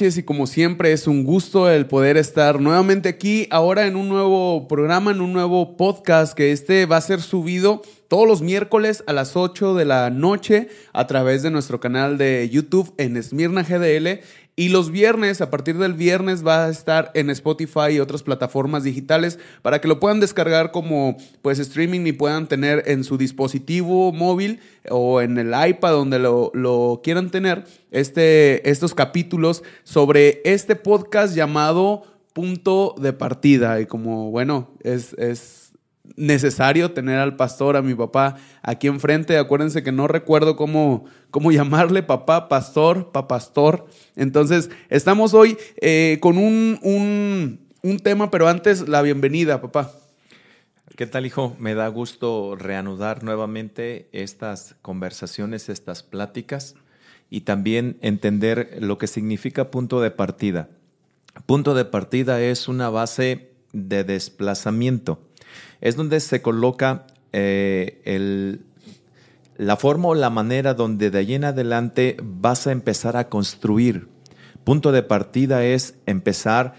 y como siempre es un gusto el poder estar nuevamente aquí ahora en un nuevo programa, en un nuevo podcast que este va a ser subido todos los miércoles a las 8 de la noche a través de nuestro canal de YouTube en Smirna GDL y los viernes, a partir del viernes, va a estar en Spotify y otras plataformas digitales para que lo puedan descargar como pues streaming y puedan tener en su dispositivo móvil o en el iPad donde lo, quieran tener este, estos capítulos sobre este podcast llamado Punto de Partida. Y como bueno, es, es necesario tener al pastor, a mi papá, aquí enfrente. Acuérdense que no recuerdo cómo, cómo llamarle, papá, pastor, papastor. Entonces, estamos hoy eh, con un, un, un tema, pero antes la bienvenida, papá. ¿Qué tal, hijo? Me da gusto reanudar nuevamente estas conversaciones, estas pláticas y también entender lo que significa punto de partida. Punto de partida es una base de desplazamiento es donde se coloca eh, la forma o la manera donde de ahí en adelante vas a empezar a construir. Punto de partida es empezar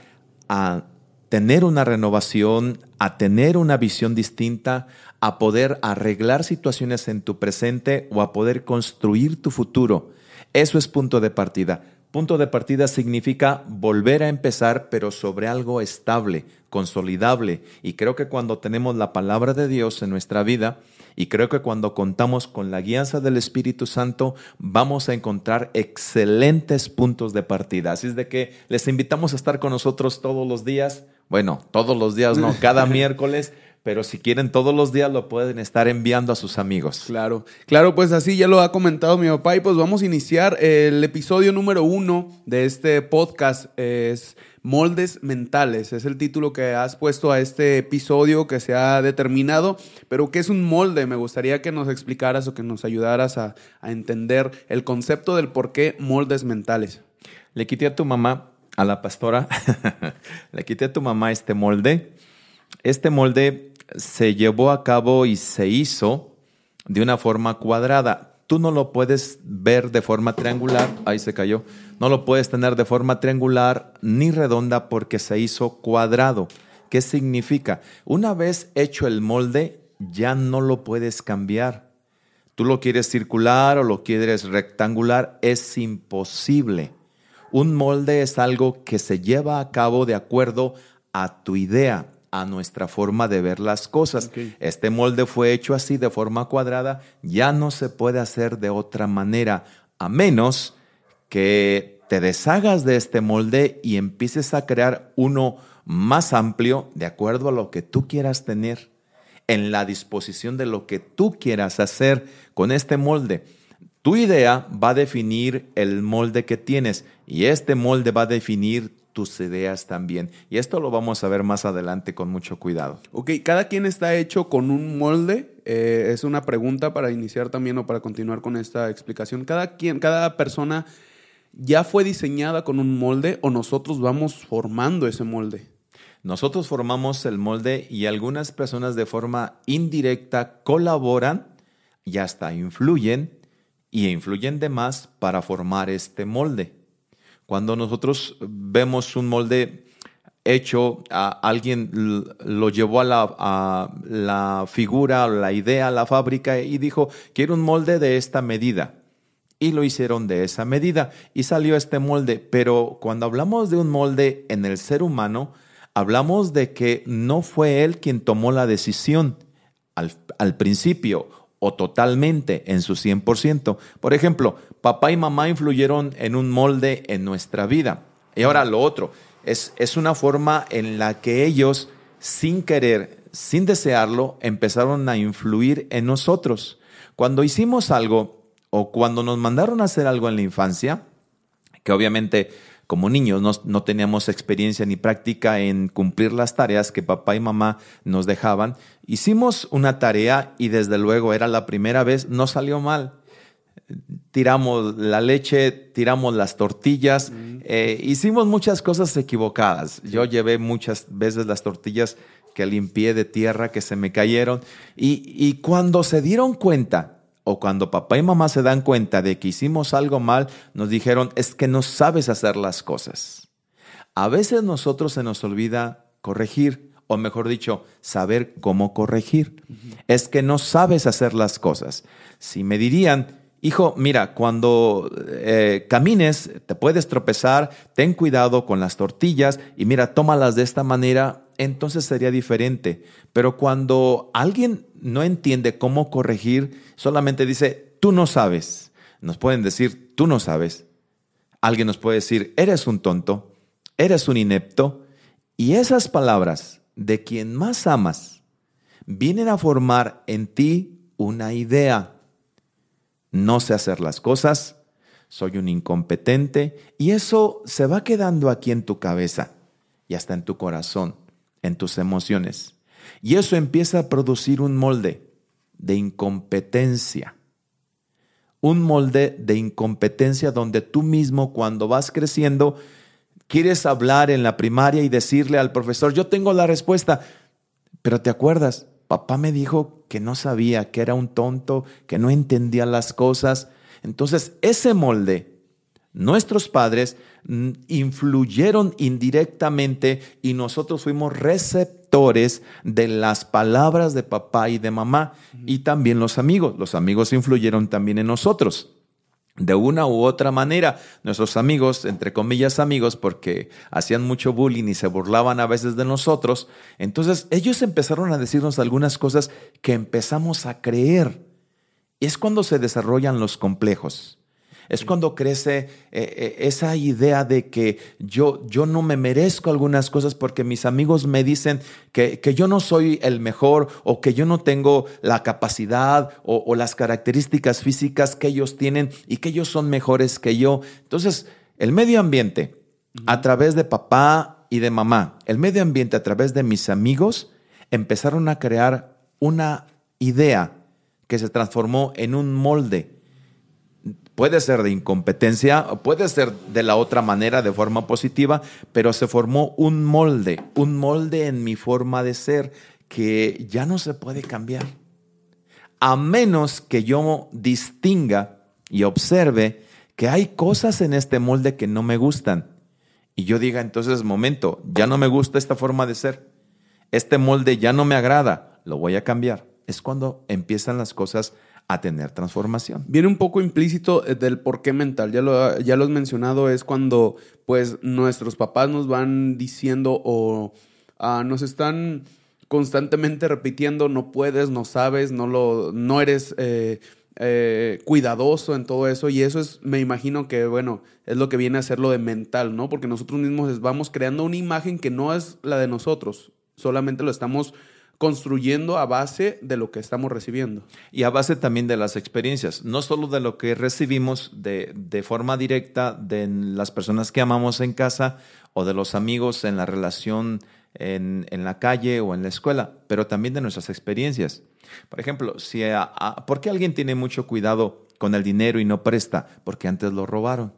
a tener una renovación, a tener una visión distinta, a poder arreglar situaciones en tu presente o a poder construir tu futuro. Eso es punto de partida. Punto de partida significa volver a empezar, pero sobre algo estable, consolidable. Y creo que cuando tenemos la palabra de Dios en nuestra vida, y creo que cuando contamos con la guianza del Espíritu Santo, vamos a encontrar excelentes puntos de partida. Así es de que les invitamos a estar con nosotros todos los días. Bueno, todos los días no, cada miércoles pero si quieren todos los días lo pueden estar enviando a sus amigos. Claro, claro, pues así ya lo ha comentado mi papá y pues vamos a iniciar el episodio número uno de este podcast. Es Moldes Mentales, es el título que has puesto a este episodio que se ha determinado, pero ¿qué es un molde? Me gustaría que nos explicaras o que nos ayudaras a, a entender el concepto del por qué moldes mentales. Le quité a tu mamá, a la pastora, le quité a tu mamá este molde. Este molde se llevó a cabo y se hizo de una forma cuadrada. Tú no lo puedes ver de forma triangular, ahí se cayó, no lo puedes tener de forma triangular ni redonda porque se hizo cuadrado. ¿Qué significa? Una vez hecho el molde, ya no lo puedes cambiar. Tú lo quieres circular o lo quieres rectangular, es imposible. Un molde es algo que se lleva a cabo de acuerdo a tu idea, a nuestra forma de ver las cosas. Este molde fue hecho así de forma cuadrada, ya no se puede hacer de otra manera, a menos que te deshagas de este molde y empieces a crear uno más amplio de acuerdo a lo que tú quieras tener, en la disposición de lo que tú quieras hacer con este molde. Tu idea va a definir el molde que tienes y este molde va a definir tus ideas también. Y esto lo vamos a ver más adelante con mucho cuidado. Ok, cada quien está hecho con un molde. Eh, es una pregunta para iniciar también o para continuar con esta explicación. Cada quien, cada persona ya fue diseñada con un molde o nosotros vamos formando ese molde. Nosotros formamos el molde y algunas personas de forma indirecta colaboran y hasta influyen y influyen de más para formar este molde. Cuando nosotros vemos un molde hecho, alguien lo llevó a la, a la figura, la idea, a la fábrica y dijo, quiero un molde de esta medida. Y lo hicieron de esa medida y salió este molde. Pero cuando hablamos de un molde en el ser humano, hablamos de que no fue él quien tomó la decisión al, al principio o totalmente en su 100%. Por ejemplo, papá y mamá influyeron en un molde en nuestra vida. Y ahora lo otro, es, es una forma en la que ellos, sin querer, sin desearlo, empezaron a influir en nosotros. Cuando hicimos algo o cuando nos mandaron a hacer algo en la infancia, que obviamente como niños no, no, teníamos experiencia ni práctica en cumplir las tareas que papá y mamá nos dejaban, hicimos una tarea y desde luego era la primera vez, no salió mal. Tiramos la leche, tiramos las tortillas, eh, hicimos muchas cosas equivocadas. Yo llevé muchas veces las tortillas que limpié de tierra, que se me cayeron. Y, y cuando se dieron cuenta, o cuando papá y mamá se dan cuenta de que hicimos algo mal, nos dijeron, es que no sabes hacer las cosas. A veces nosotros se nos olvida corregir, o mejor dicho, saber cómo corregir. Es que no sabes hacer las cosas. Si me dirían, hijo, mira, cuando eh, camines te puedes tropezar, ten cuidado con las tortillas y mira, tómalas de esta manera, entonces sería diferente. Pero cuando alguien no entiende cómo corregir, solamente dice, tú no sabes. Nos pueden decir, tú no sabes. Alguien nos puede decir, eres un tonto, eres un inepto. Y esas palabras de quien más amas vienen a formar en ti una idea. No sé hacer las cosas, soy un incompetente y eso se va quedando aquí en tu cabeza y hasta en tu corazón, en tus emociones. Y eso empieza a producir un molde de incompetencia. Un molde de incompetencia donde tú mismo cuando vas creciendo quieres hablar en la primaria y decirle al profesor, yo tengo la respuesta, pero te acuerdas, papá me dijo que no sabía, que era un tonto, que no entendía las cosas. Entonces, ese molde, nuestros padres mm, influyeron indirectamente y nosotros fuimos receptivos de las palabras de papá y de mamá y también los amigos. Los amigos influyeron también en nosotros. De una u otra manera, nuestros amigos, entre comillas amigos, porque hacían mucho bullying y se burlaban a veces de nosotros, entonces ellos empezaron a decirnos algunas cosas que empezamos a creer. Es cuando se desarrollan los complejos. Es cuando crece eh, eh, esa idea de que yo, yo no me merezco algunas cosas porque mis amigos me dicen que, yo no soy el mejor o que yo no tengo la capacidad o, o las características físicas que ellos tienen y que ellos son mejores que yo. Entonces, el medio ambiente, a través de papá y de mamá, el medio ambiente a través de mis amigos, empezaron a crear una idea que se transformó en un molde Puede ser de incompetencia, puede ser de la otra manera, de forma positiva, pero se formó un molde, un molde en mi forma de ser que ya no se puede cambiar. A menos que yo distinga y observe que hay cosas en este molde que no me gustan. Y yo diga entonces, momento, ya no me gusta esta forma de ser. Este molde ya no me agrada, lo voy a cambiar. Es cuando empiezan las cosas a tener transformación. Viene un poco implícito eh, del porqué mental, ya lo, ya lo has mencionado, es cuando pues nuestros papás nos van diciendo o ah, nos están constantemente repitiendo, no puedes, no sabes, no, lo, no eres eh, eh, cuidadoso en todo eso y eso es, me imagino que, bueno, es lo que viene a ser lo de mental, ¿no? Porque nosotros mismos vamos creando una imagen que no es la de nosotros, solamente lo estamos construyendo a base de lo que estamos recibiendo. Y a base también de las experiencias, no solo de lo que recibimos de, de, forma directa de las personas que amamos en casa o de los amigos en la relación en, en la calle o en la escuela, pero también de nuestras experiencias. Por ejemplo, si ¿por qué alguien tiene mucho cuidado con el dinero y no presta? Porque antes lo robaron.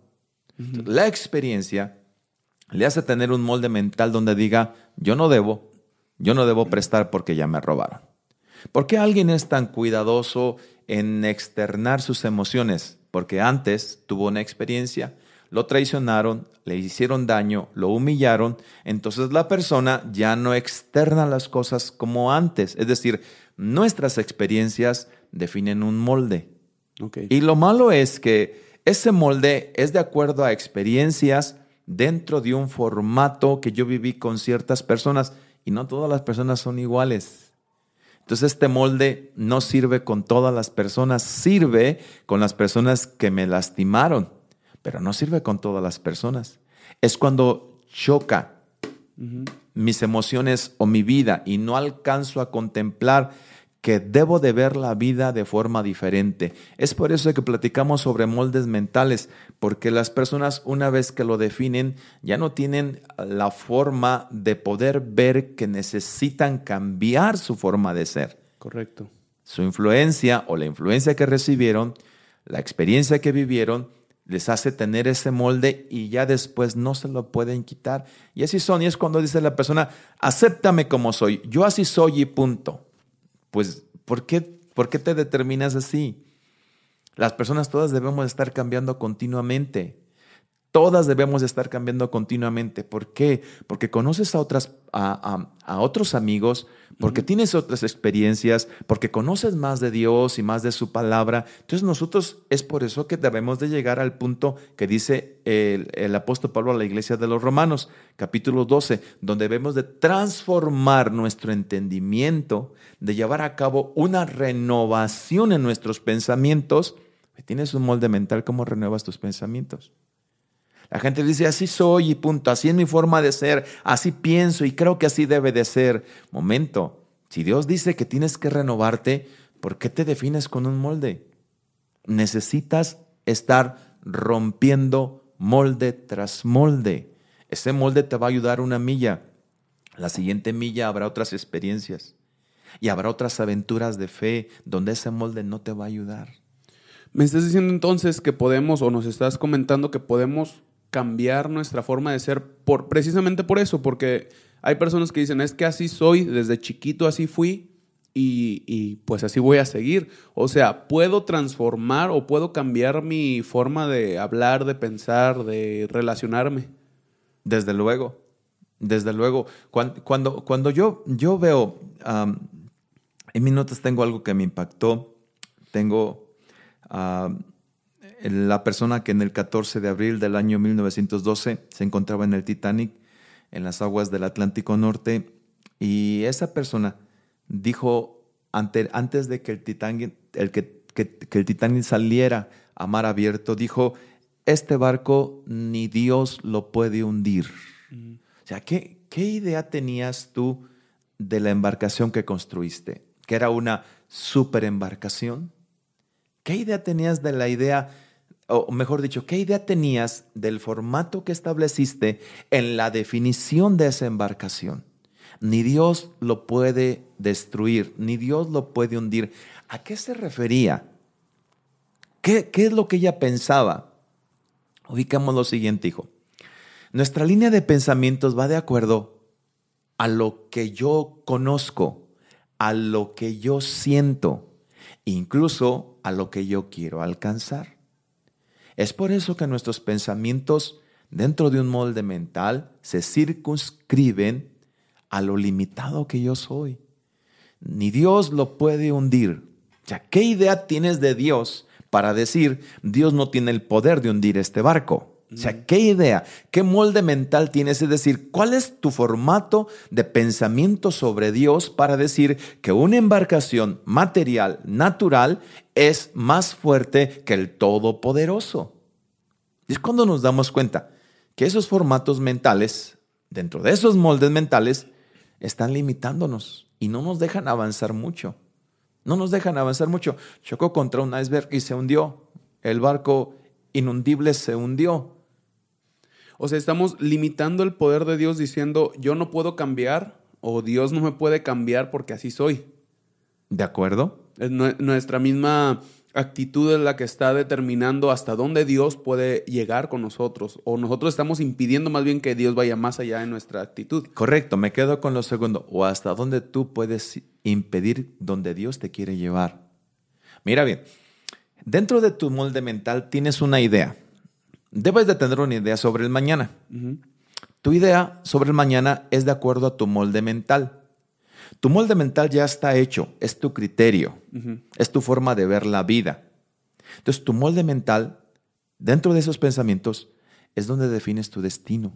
La experiencia le hace tener un molde mental donde diga, yo no debo, yo no debo prestar porque ya me robaron. ¿Por qué alguien es tan cuidadoso en externar sus emociones? Porque antes tuvo una experiencia, lo traicionaron, le hicieron daño, lo humillaron, entonces la persona ya no externa las cosas como antes. Es decir, nuestras experiencias definen un molde. Y lo malo es que ese molde es de acuerdo a experiencias dentro de un formato que yo viví con ciertas personas y no todas las personas son iguales. Entonces este molde no sirve con todas las personas, sirve con las personas que me lastimaron, pero no sirve con todas las personas. Es cuando choca mis emociones o mi vida y no alcanzo a contemplar que debo de ver la vida de forma diferente. Es por eso que platicamos sobre moldes mentales, porque las personas una vez que lo definen ya no tienen la forma de poder ver que necesitan cambiar su forma de ser. Correcto. Su influencia o la influencia que recibieron, la experiencia que vivieron, les hace tener ese molde y ya después no se lo pueden quitar. Y así son, y es cuando dice la persona, acéptame como soy, yo así soy y punto pues, ¿por qué, ¿por qué te determinas así? Las personas todas debemos estar cambiando continuamente. Todas debemos estar cambiando continuamente. ¿Por qué? Porque conoces a, otras, a, otros amigos, porque tienes otras experiencias, porque conoces más de Dios y más de su palabra. Entonces nosotros es por eso que debemos de llegar al punto que dice el, el apóstol Pablo a la iglesia de los Romanos, capítulo 12, donde debemos de transformar nuestro entendimiento, de llevar a cabo una renovación en nuestros pensamientos. Tienes un molde mental, ¿cómo renuevas tus pensamientos? La gente dice, así soy y punto, así es mi forma de ser, así pienso y creo que así debe de ser. Momento, si Dios dice que tienes que renovarte, ¿por qué te defines con un molde? Necesitas estar rompiendo molde tras molde. Ese molde te va a ayudar una milla. La siguiente milla habrá otras experiencias y habrá otras aventuras de fe donde ese molde no te va a ayudar. Me estás diciendo entonces que podemos, o nos estás comentando que podemos cambiar nuestra forma de ser por, precisamente por eso, porque hay personas que dicen, es que así soy, desde chiquito así fui y, pues así voy a seguir. O sea, puedo transformar o puedo cambiar mi forma de hablar, de pensar, de relacionarme. Desde luego, desde luego. Cuando, cuando, yo, yo veo, en mis notas tengo algo que me impactó, tengo la persona que en el 14 de abril del año 1912 se encontraba en el Titanic, en las aguas del Atlántico Norte, y esa persona dijo antes de que el Titanic, el que, el Titanic saliera a mar abierto, dijo, este barco ni Dios lo puede hundir. Mm. O sea, ¿qué, ¿qué idea tenías tú de la embarcación que construiste? ¿Que era una super embarcación? ¿Qué idea tenías de la idea o mejor dicho, ¿qué idea tenías del formato que estableciste en la definición de esa embarcación? Ni Dios lo puede destruir, ni Dios lo puede hundir. ¿A qué se refería? ¿Qué, qué es lo que ella pensaba? Ubicamos lo siguiente, hijo. Nuestra línea de pensamientos va de acuerdo a lo que yo conozco, a lo que yo siento, incluso a lo que yo quiero alcanzar. Es por eso que nuestros pensamientos dentro de un molde mental se circunscriben a lo limitado que yo soy. Ni Dios lo puede hundir. Ya, ¿qué idea tienes de Dios para decir Dios no tiene el poder de hundir este barco? O sea, ¿qué idea, qué molde mental tienes? Es decir, ¿cuál es tu formato de pensamiento sobre Dios para decir que una embarcación material, natural, es más fuerte que el Todopoderoso? Y es cuando nos damos cuenta que esos formatos mentales, dentro de esos moldes mentales, están limitándonos y no nos dejan avanzar mucho. No nos dejan avanzar mucho. Chocó contra un iceberg y se hundió. El barco inundible se hundió. O sea, estamos limitando el poder de Dios diciendo, yo no puedo cambiar o Dios no me puede cambiar porque así soy. ¿De acuerdo? Es nuestra misma actitud es la que está determinando hasta dónde Dios puede llegar con nosotros. O nosotros estamos impidiendo más bien que Dios vaya más allá en nuestra actitud. Correcto, me quedo con lo segundo. O hasta dónde tú puedes impedir donde Dios te quiere llevar. Mira bien, dentro de tu molde mental tienes una idea. Debes de tener una idea sobre el mañana. Tu idea sobre el mañana es de acuerdo a tu molde mental. Tu molde mental ya está hecho, es tu criterio, es tu forma de ver la vida. Entonces, tu molde mental, dentro de esos pensamientos, es donde defines tu destino.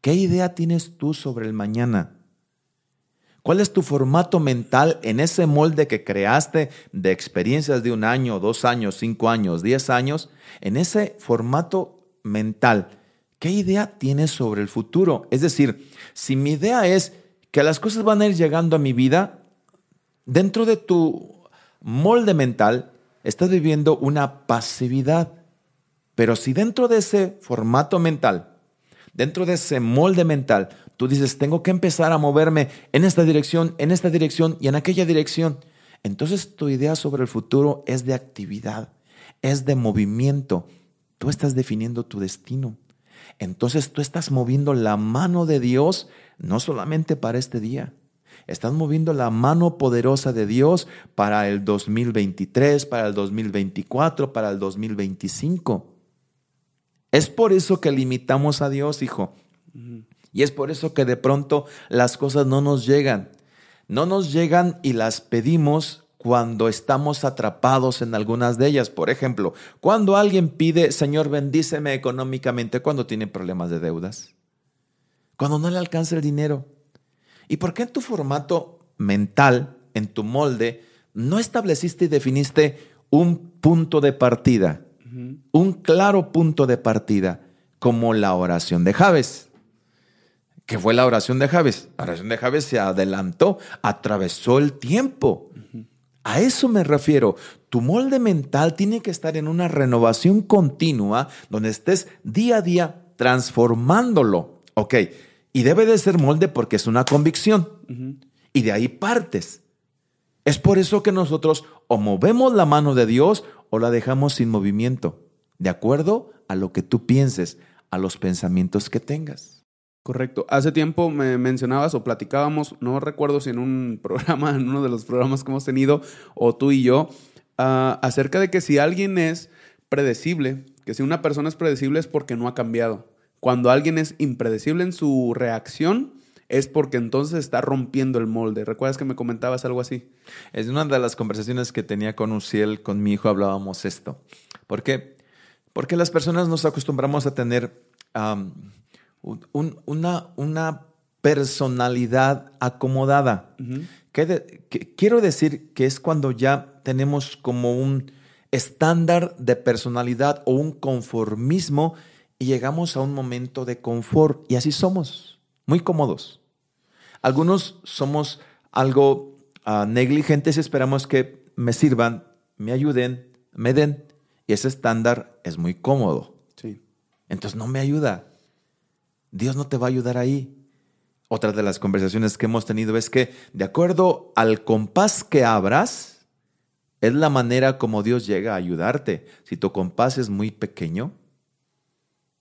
¿Qué idea tienes tú sobre el mañana? ¿Cuál es tu formato mental en ese molde que creaste de experiencias de un año, dos años, cinco años, diez años? En ese formato mental, ¿qué idea tienes sobre el futuro? Es decir, si mi idea es que las cosas van a ir llegando a mi vida, dentro de tu molde mental estás viviendo una pasividad. Pero si dentro de ese formato mental, dentro de ese molde mental, Tú dices, tengo que empezar a moverme en esta dirección, en esta dirección y en aquella dirección. Entonces tu idea sobre el futuro es de actividad, es de movimiento. Tú estás definiendo tu destino. Entonces tú estás moviendo la mano de Dios no solamente para este día, Estás moviendo la mano poderosa de Dios para el 2023, para el 2024, para el 2025. Es por eso que limitamos a Dios, hijo. Y es por eso que de pronto las cosas no nos llegan. No nos llegan y las pedimos cuando estamos atrapados en algunas de ellas. Por ejemplo, cuando alguien pide, Señor, bendíceme económicamente, cuando tiene problemas de deudas, cuando no le alcanza el dinero. ¿Y por qué en tu formato mental, en tu molde, no estableciste y definiste un punto de partida, un claro punto de partida, como la oración de Javes? Que fue la oración de Javes. La oración de Javes se adelantó, atravesó el tiempo. A eso me refiero. Tu molde mental tiene que estar en una renovación continua donde estés día a día transformándolo. Ok, y debe de ser molde porque es una convicción. Y de ahí partes. Es por eso que nosotros o movemos la mano de Dios o la dejamos sin movimiento, de acuerdo a lo que tú pienses, a los pensamientos que tengas. Correcto. Hace tiempo me mencionabas o platicábamos, no recuerdo si en un programa, en uno de los programas que hemos tenido, o tú y yo, ah, acerca de que si alguien es predecible, que si una persona es predecible es porque no ha cambiado. Cuando alguien es impredecible en su reacción, es porque entonces está rompiendo el molde. ¿Recuerdas que me comentabas algo así? Es una de las conversaciones que tenía con Uciel, con mi hijo, hablábamos esto. ¿Por qué? Porque las personas nos acostumbramos a tener una, una, personalidad acomodada. quiero decir que es cuando ya tenemos como un estándar de personalidad o un conformismo y llegamos a un momento de confort y así somos, muy cómodos. Algunos somos algo ah, negligentes y esperamos que me sirvan, me ayuden, me den y ese estándar es muy cómodo. Sí. Entonces no me ayuda. Dios no te va a ayudar ahí. Otra de las conversaciones que hemos tenido es que de acuerdo al compás que abras, es la manera como Dios llega a ayudarte. Si tu compás es muy pequeño,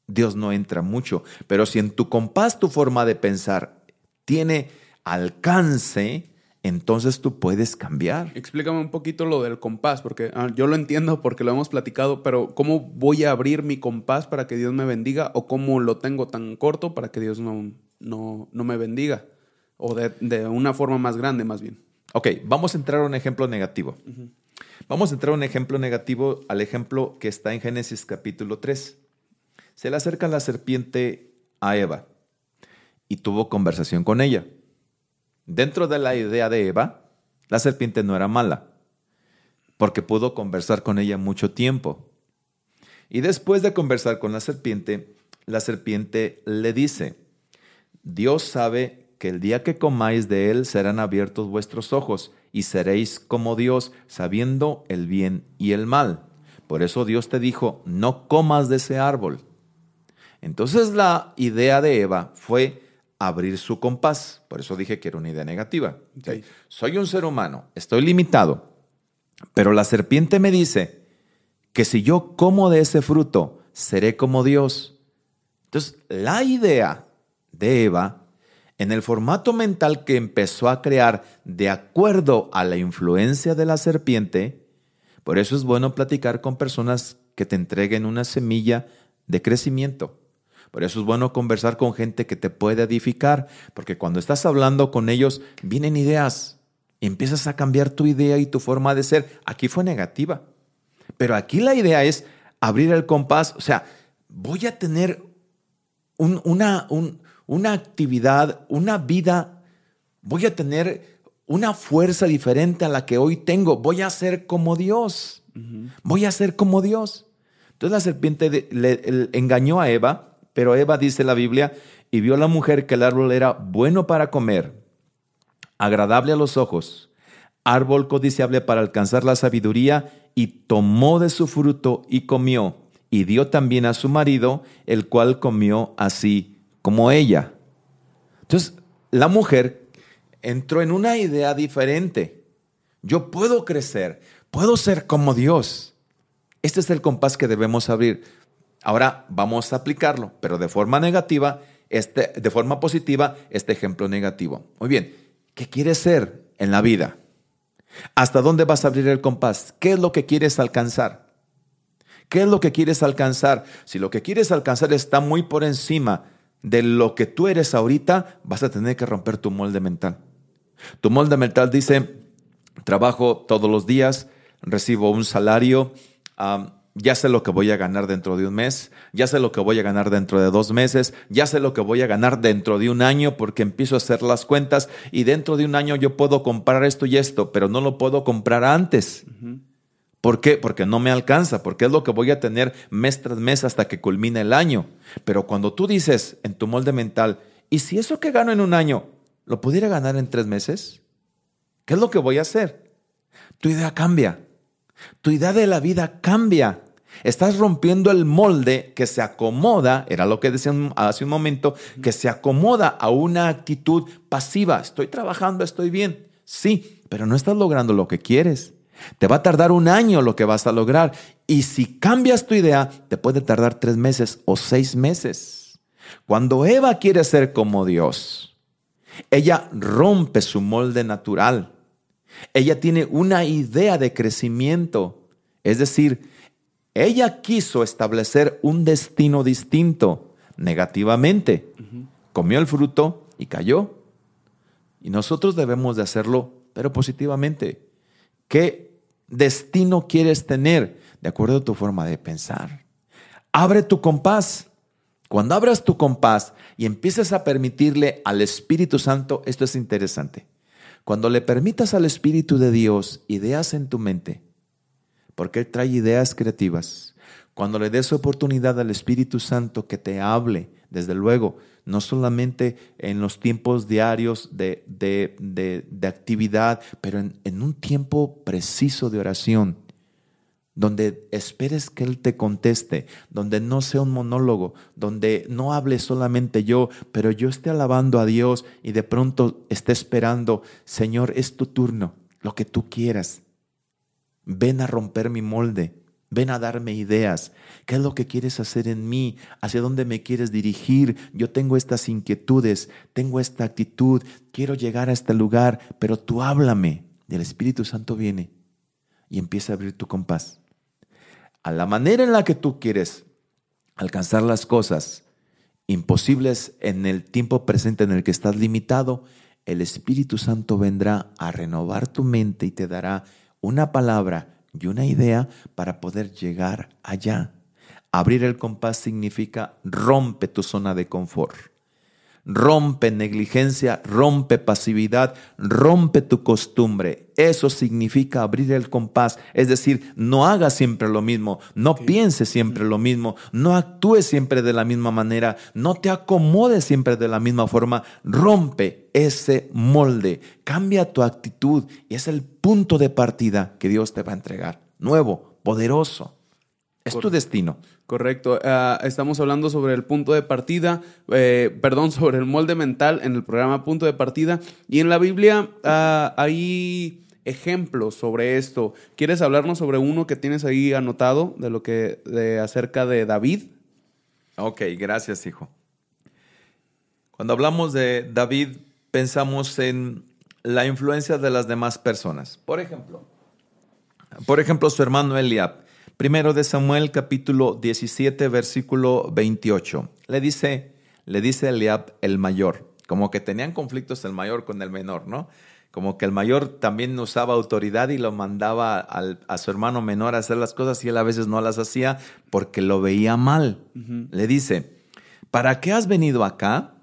Dios no entra mucho. Pero si en tu compás tu forma de pensar tiene alcance, entonces tú puedes cambiar. Explícame un poquito lo del compás, porque ah, yo lo entiendo porque lo hemos platicado, pero ¿cómo voy a abrir mi compás para que Dios me bendiga? ¿O cómo lo tengo tan corto para que Dios no, no, me bendiga? O de, una forma más grande, más bien. Ok, vamos a entrar a un ejemplo negativo. Vamos a entrar a un ejemplo negativo al ejemplo que está en Génesis capítulo 3. Se le acerca la serpiente a Eva y tuvo conversación con ella. Dentro de la idea de Eva, la serpiente no era mala, porque pudo conversar con ella mucho tiempo. Y después de conversar con la serpiente, la serpiente le dice, Dios sabe que el día que comáis de él serán abiertos vuestros ojos y seréis como Dios, sabiendo el bien y el mal. Por eso Dios te dijo, no comas de ese árbol. Entonces la idea de Eva fue abrir su compás. Por eso dije que era una idea negativa. Soy un ser humano, estoy limitado, pero la serpiente me dice que si yo como de ese fruto, seré como Dios. Entonces, la idea de Eva, en el formato mental que empezó a crear de acuerdo a la influencia de la serpiente, por eso es bueno platicar con personas que te entreguen una semilla de crecimiento. Por eso es bueno conversar con gente que te puede edificar, porque cuando estás hablando con ellos vienen ideas y empiezas a cambiar tu idea y tu forma de ser. Aquí fue negativa, pero aquí la idea es abrir el compás, o sea, voy a tener una, una actividad, una vida, voy a tener una fuerza diferente a la que hoy tengo, voy a ser como Dios, voy a ser como Dios. Entonces la serpiente le engañó a Eva pero Eva dice la Biblia, y vio la mujer que el árbol era bueno para comer, agradable a los ojos, árbol codiciable para alcanzar la sabiduría, y tomó de su fruto y comió, y dio también a su marido, el cual comió así como ella. Entonces, la mujer entró en una idea diferente. Yo puedo crecer, puedo ser como Dios. Este es el compás que debemos abrir. Ahora vamos a aplicarlo, pero de forma negativa, este, de forma positiva, este ejemplo negativo. Muy bien, ¿Qué quieres ser en la vida? ¿Hasta dónde vas a abrir el compás? ¿Qué es lo que quieres alcanzar? ¿Qué es lo que quieres alcanzar? Si lo que quieres alcanzar está muy por encima de lo que tú eres ahorita, vas a tener que romper tu molde mental. Tu molde mental dice, trabajo todos los días, recibo un salario, ya sé lo que voy a ganar dentro de un mes, ya sé lo que voy a ganar dentro de dos meses, ya sé lo que voy a ganar dentro de un año porque empiezo a hacer las cuentas y dentro de un año yo puedo comprar esto y esto, pero no lo puedo comprar antes. ¿Por qué? Porque no me alcanza, porque es lo que voy a tener mes tras mes hasta que culmine el año. Pero cuando tú dices en tu molde mental, ¿y si eso que gano en un año lo pudiera ganar en tres meses? ¿Qué es lo que voy a hacer? Tu idea cambia. Tu idea de la vida cambia. Estás rompiendo el molde que se acomoda, era lo que decía hace un momento, que se acomoda a una actitud pasiva. Estoy trabajando, estoy bien. Sí, pero no estás logrando lo que quieres. Te va a tardar un año lo que vas a lograr. Y si cambias tu idea, te puede tardar tres meses o seis meses. Cuando Eva quiere ser como Dios, ella rompe su molde natural. Ella tiene una idea de crecimiento. Es decir, ella quiso establecer un destino distinto negativamente. Comió el fruto y cayó. Y nosotros debemos de hacerlo, pero positivamente. ¿Qué destino quieres tener de acuerdo a tu forma de pensar. Abre tu compás. Cuando abras tu compás y empieces a permitirle al Espíritu Santo, esto es interesante. Cuando le permitas al Espíritu de Dios ideas en tu mente, porque Él trae ideas creativas, cuando le des oportunidad al Espíritu Santo que te hable, desde luego, no solamente en los tiempos diarios de, de, actividad, pero en, en un tiempo preciso de oración, donde esperes que Él te conteste, donde no sea un monólogo, donde no hable solamente yo, pero yo esté alabando a Dios y de pronto esté esperando, Señor, es tu turno, lo que tú quieras. Ven a romper mi molde, Ven a darme ideas. ¿Qué es lo que quieres hacer en mí? ¿Hacia dónde me quieres dirigir? Yo tengo estas inquietudes, tengo esta actitud, quiero llegar a este lugar, pero tú háblame. Y el Espíritu Santo viene y empieza a abrir tu compás. A la manera en la que tú quieres alcanzar las cosas imposibles en el tiempo presente en el que estás limitado, el Espíritu Santo vendrá a renovar tu mente y te dará una palabra y una idea para poder llegar allá. Abrir el compás significa rompe tu zona de confort. Rompe negligencia, rompe pasividad, rompe tu costumbre. Eso significa abrir el compás. Es decir, no hagas siempre lo mismo, no pienses siempre lo mismo, no actúes siempre de la misma manera, no te acomodes siempre de la misma forma. Rompe ese molde, cambia tu actitud y es el punto de partida que Dios te va a entregar. Nuevo, poderoso. Es tu destino. Correcto. Ah, estamos hablando sobre el punto de partida, eh, perdón, sobre el molde mental en el programa Punto de Partida. Y en la Biblia ah, hay ejemplos sobre esto. ¿Quieres hablarnos sobre uno que tienes ahí anotado de lo que de acerca de David? Ok, gracias, hijo. Cuando hablamos de David, pensamos en la influencia de las demás personas. Por ejemplo, por ejemplo, su hermano Eliab. Primero de Samuel capítulo 17 versículo 28. Le dice, le dice Eliab el mayor, como que tenían conflictos el mayor con el menor, ¿no? Como que el mayor también usaba autoridad y lo mandaba a su hermano menor a hacer las cosas y él a veces no las hacía porque lo veía mal. Le dice, ¿para qué has venido acá?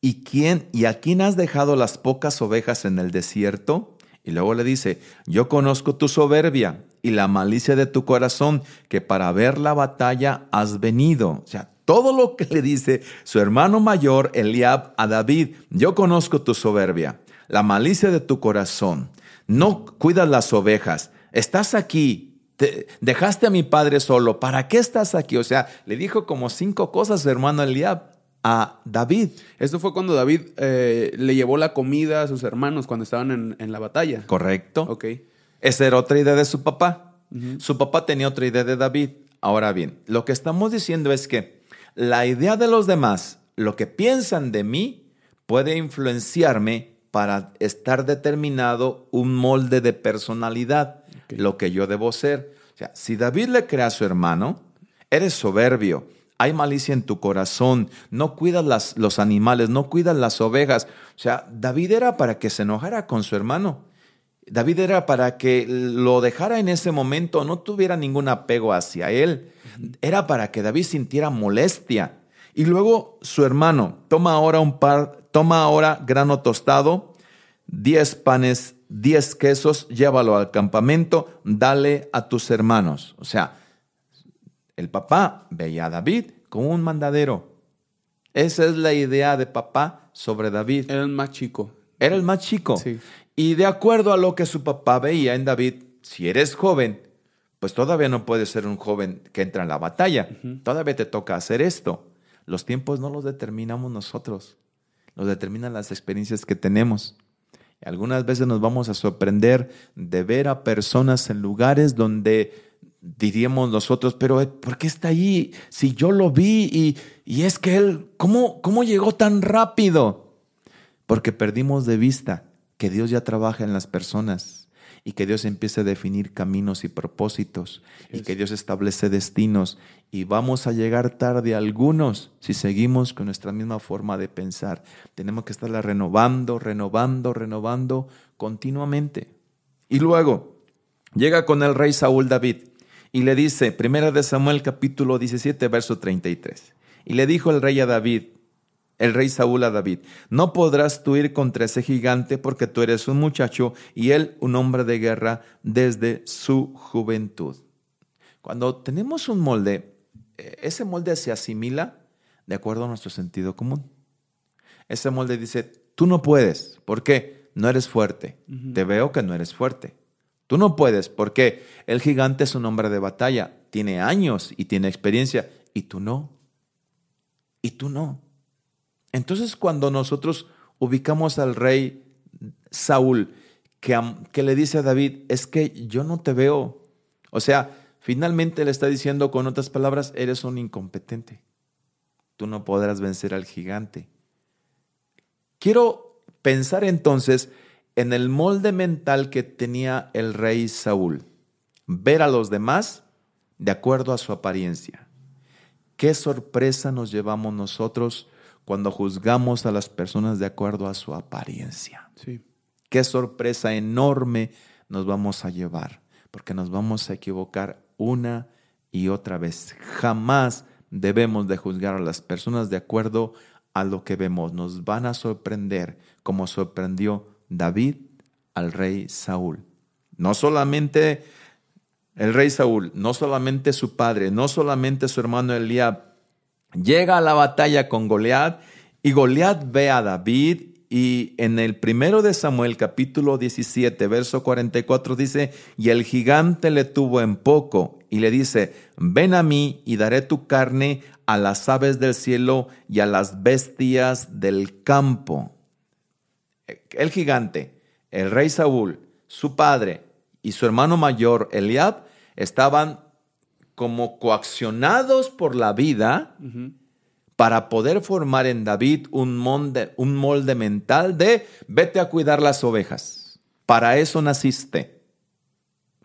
¿Y, quién, ¿Y a quién has dejado las pocas ovejas en el desierto? Y luego le dice, yo conozco tu soberbia y la malicia de tu corazón, que para ver la batalla has venido. O sea, todo lo que le dice su hermano mayor, Eliab, a David, yo conozco tu soberbia, la malicia de tu corazón, no cuidas las ovejas, estás aquí, dejaste a mi padre solo, ¿para qué estás aquí? O sea, le dijo como cinco cosas su hermano Eliab a David. Esto fue cuando David eh, le llevó la comida a sus hermanos cuando estaban en, en la batalla. Correcto. Ok. Esa era otra idea de su papá. Su papá tenía otra idea de David. Ahora bien, lo que estamos diciendo es que la idea de los demás, lo que piensan de mí, puede influenciarme para estar determinado un molde de personalidad, lo que yo debo ser. O sea, si David le crea a su hermano, eres soberbio, hay malicia en tu corazón, no cuidas las- los animales, no cuidas las ovejas. O sea, David era para que se enojara con su hermano. David era para que lo dejara en ese momento, no tuviera ningún apego hacia él. Era para que David sintiera molestia. Y luego su hermano, toma ahora un par, toma ahora grano tostado, diez panes, diez quesos, llévalo al campamento, dale a tus hermanos. O sea, el papá veía a David como un mandadero. Esa es la idea de papá sobre David. Era el más chico. Era el más chico. Sí. Y de acuerdo a lo que su papá veía en David, si eres joven, pues todavía no puedes ser un joven que entra en la batalla. Todavía te toca hacer esto. Los tiempos no los determinamos nosotros. Los determinan las experiencias que tenemos. Y algunas veces nos vamos a sorprender de ver a personas en lugares donde diríamos nosotros, pero eh, ¿por qué está ahí? Si yo lo vi y, y es que él, ¿cómo, ¿cómo llegó tan rápido? Porque perdimos de vista que Dios ya trabaja en las personas y que Dios empieza a definir caminos y propósitos y que Dios establece destinos y vamos a llegar tarde algunos si seguimos con nuestra misma forma de pensar. Tenemos que estarla renovando, renovando, renovando continuamente. Y luego llega con el rey Saúl David y le dice, primera de Samuel capítulo 17, verso 33. Y le dijo el rey a David, el rey Saúl a David, no podrás tú ir contra ese gigante porque tú eres un muchacho y él un hombre de guerra desde su juventud. Cuando tenemos un molde, eh, ese molde se asimila de acuerdo a nuestro sentido común. Ese molde dice, tú no puedes, ¿por qué? No eres fuerte, te veo que no eres fuerte. Tú no puedes, porque el gigante es un hombre de batalla, tiene años y tiene experiencia, y tú no. Y tú no. Entonces cuando nosotros ubicamos al rey Saúl, que, que le dice a David, es que yo no te veo. O sea, finalmente le está diciendo con otras palabras, eres un incompetente. Tú no podrás vencer al gigante. Quiero pensar entonces en el molde mental que tenía el rey Saúl. Ver a los demás de acuerdo a su apariencia. Qué sorpresa nos llevamos nosotros cuando juzgamos a las personas de acuerdo a su apariencia. Sí. Qué sorpresa enorme nos vamos a llevar, porque nos vamos a equivocar una y otra vez. Jamás debemos de juzgar a las personas de acuerdo a lo que vemos. Nos van a sorprender como sorprendió David al rey Saúl. No solamente el rey Saúl, no solamente su padre, no solamente su hermano Eliab, llega a la batalla con Goliat y Goliat ve a David y en el primero de Samuel capítulo 17 verso 44 dice, y el gigante le tuvo en poco y le dice, ven a mí y daré tu carne a las aves del cielo y a las bestias del campo. El gigante, el rey Saúl, su padre y su hermano mayor Eliab estaban como coaccionados por la vida para poder formar en David un molde, un molde mental de vete a cuidar las ovejas. Para eso naciste.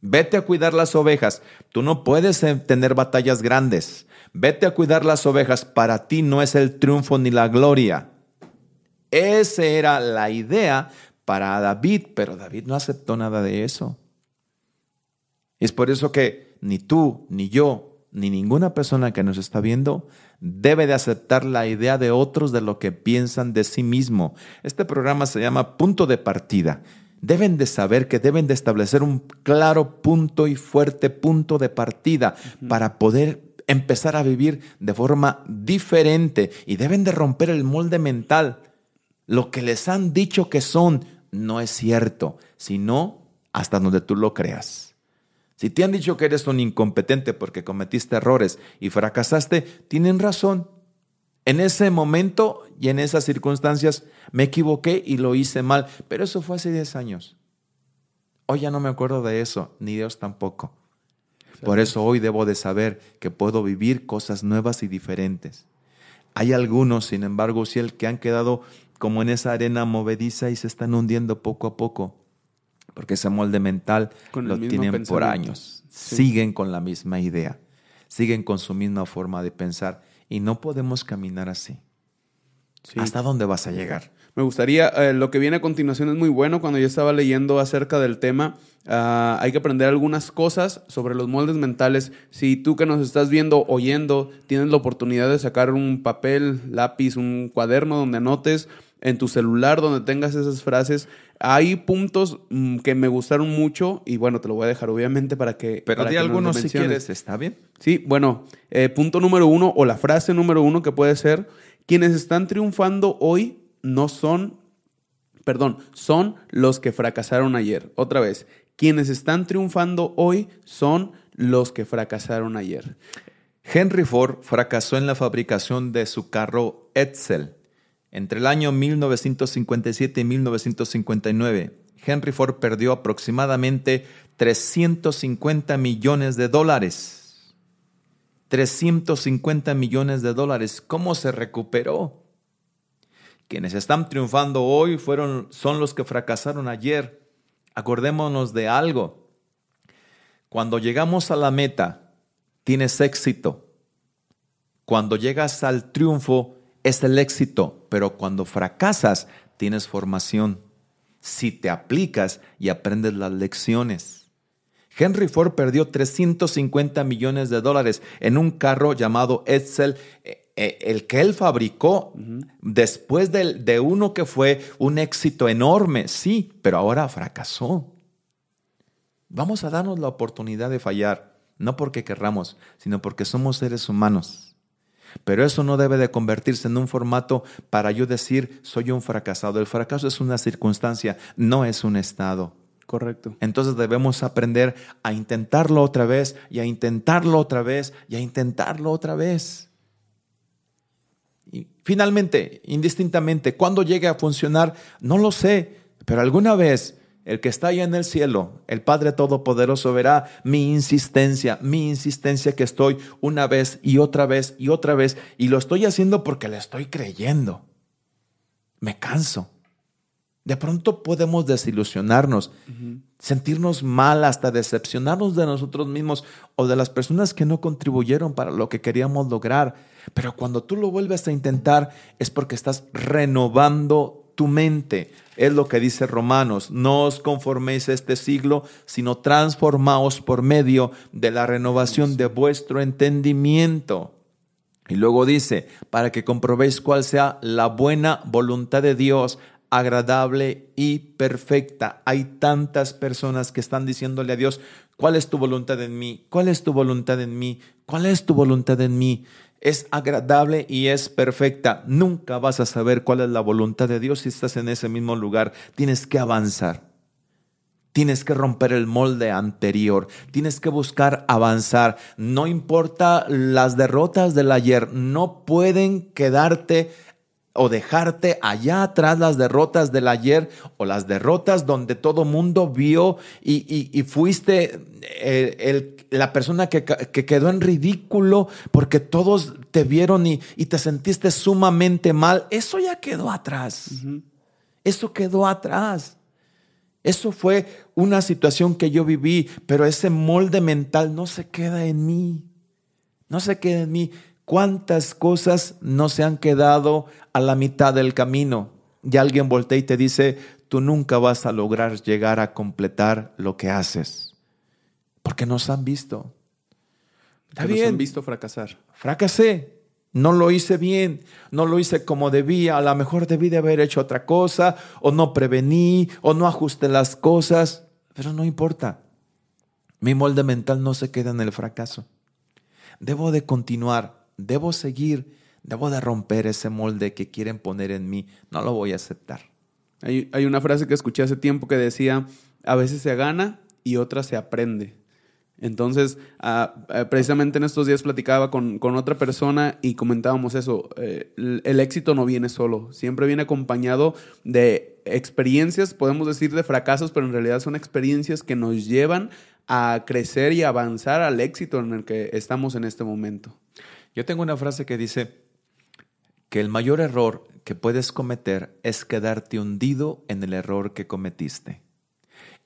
Vete a cuidar las ovejas. Tú no puedes eh, tener batallas grandes. Vete a cuidar las ovejas. Para ti no es el triunfo ni la gloria. Esa era la idea para David, pero David no aceptó nada de eso. Es por eso que ni tú, ni yo, ni ninguna persona que nos está viendo debe de aceptar la idea de otros de lo que piensan de sí mismo. Este programa se llama Punto de Partida. Deben de saber que deben de establecer un claro punto y fuerte punto de partida para poder empezar a vivir de forma diferente y deben de romper el molde mental. Lo que les han dicho que son no es cierto, sino hasta donde tú lo creas. Si te han dicho que eres un incompetente porque cometiste errores y fracasaste, tienen razón. En ese momento y en esas circunstancias me equivoqué y lo hice mal, pero eso fue hace 10 años. Hoy ya no me acuerdo de eso, ni Dios tampoco. Por eso hoy debo de saber que puedo vivir cosas nuevas y diferentes. Hay algunos, sin embargo, sí, el que han quedado como en esa arena movediza y se están hundiendo poco a poco. Porque ese molde mental Con lo tienen por años. Sí. Siguen con la misma idea. Siguen con su misma forma de pensar. Y no podemos caminar así. Sí. ¿Hasta dónde vas a llegar? Me gustaría, eh, lo que viene a continuación es muy bueno. Cuando yo estaba leyendo acerca del tema, ah, hay que aprender algunas cosas sobre los moldes mentales. Si tú que nos estás viendo, oyendo, tienes la oportunidad de sacar un papel, lápiz, un cuaderno donde anotes, en tu celular donde tengas esas frases, hay puntos mm, que me gustaron mucho y bueno, te lo voy a dejar obviamente para que... Pero para di que algunos si quieres, ¿está bien? Sí, bueno, eh, punto número uno o la frase número uno que puede ser, quienes están triunfando hoy no son, perdón, son los que fracasaron ayer. Otra vez, quienes están triunfando hoy son los que fracasaron ayer. Henry Ford fracasó en la fabricación de su carro Edsel. Entre el año 1957 y 1959, Henry Ford perdió aproximadamente 350 millones de dólares. 350 millones de dólares. ¿Cómo se recuperó? Quienes están triunfando hoy fueron, son los que fracasaron ayer. Acordémonos de algo. Cuando llegamos a la meta, tienes éxito. Cuando llegas al triunfo, es el éxito. Pero cuando fracasas, tienes formación. Si te aplicas y aprendes las lecciones. Henry Ford perdió 350 millones de dólares en un carro llamado Edsel, eh, eh, el que él fabricó después del- de, uno que fue un éxito enorme, sí, pero ahora fracasó. Vamos a darnos la oportunidad de fallar, no porque querramos, sino porque somos seres humanos. Pero eso no debe de convertirse en un formato para yo decir soy un fracasado. El fracaso es una circunstancia, no es un estado. Correcto. Entonces debemos aprender a intentarlo otra vez y a intentarlo otra vez y a intentarlo otra vez. Y finalmente, indistintamente, cuando llegue a funcionar, no lo sé, pero alguna vez el que está allá en el cielo, el Padre Todopoderoso, verá mi insistencia, mi insistencia que estoy una vez y otra vez y otra vez, y lo estoy haciendo porque le estoy creyendo. Me canso. De pronto podemos desilusionarnos, sentirnos mal, hasta decepcionarnos de nosotros mismos o de las personas que no contribuyeron para lo que queríamos lograr. Pero cuando tú lo vuelves a intentar es porque estás renovando tu mente. Es lo que dice Romanos, no os conforméis a este siglo, sino transformaos por medio de la renovación de vuestro entendimiento. Y luego dice, para que comprobéis cuál sea la buena voluntad de Dios, agradable y perfecta. Hay tantas personas que están diciéndole a Dios, ¿cuál es tu voluntad en mí? ¿Cuál es tu voluntad en mí? ¿Cuál es tu voluntad en mí? Es agradable y es perfecta. Nunca vas a saber cuál es la voluntad de Dios si estás en ese mismo lugar. Tienes que avanzar. Tienes que romper el molde anterior. Tienes que buscar avanzar. No importa las derrotas del ayer. No pueden quedarte o dejarte allá atrás las derrotas del ayer o las derrotas donde todo mundo vio y, y- y fuiste eh, el- la persona que, que quedó en ridículo porque todos te vieron y, y te sentiste sumamente mal. Eso ya quedó atrás. Eso quedó atrás. Eso fue una situación que yo viví, pero ese molde mental no se queda en mí. No se queda en mí. ¿Cuántas cosas no se han quedado a la mitad del camino? Y alguien voltea y te dice, tú nunca vas a lograr llegar a completar lo que haces. Porque nos han visto. Está Que nos bien, han visto fracasar. fracasé, no lo hice bien, no lo hice como debía, a lo mejor debí de haber hecho otra cosa, o no prevení, o no ajusté las cosas, pero no importa. Mi molde mental no se queda en el fracaso. Debo de continuar, debo seguir, debo de romper ese molde que quieren poner en mí. No lo voy a aceptar. Hay, hay una frase que escuché hace tiempo que decía, a veces se gana y otra se aprende. Entonces, ah, eh, precisamente en estos días platicaba con, con otra persona y comentábamos eso, eh, el éxito no viene solo, siempre viene acompañado de experiencias, podemos decir de fracasos, pero en realidad son experiencias que nos llevan a crecer y avanzar al éxito en el que estamos en este momento. Yo tengo una frase que dice que el mayor error que puedes cometer es quedarte hundido en el error que cometiste.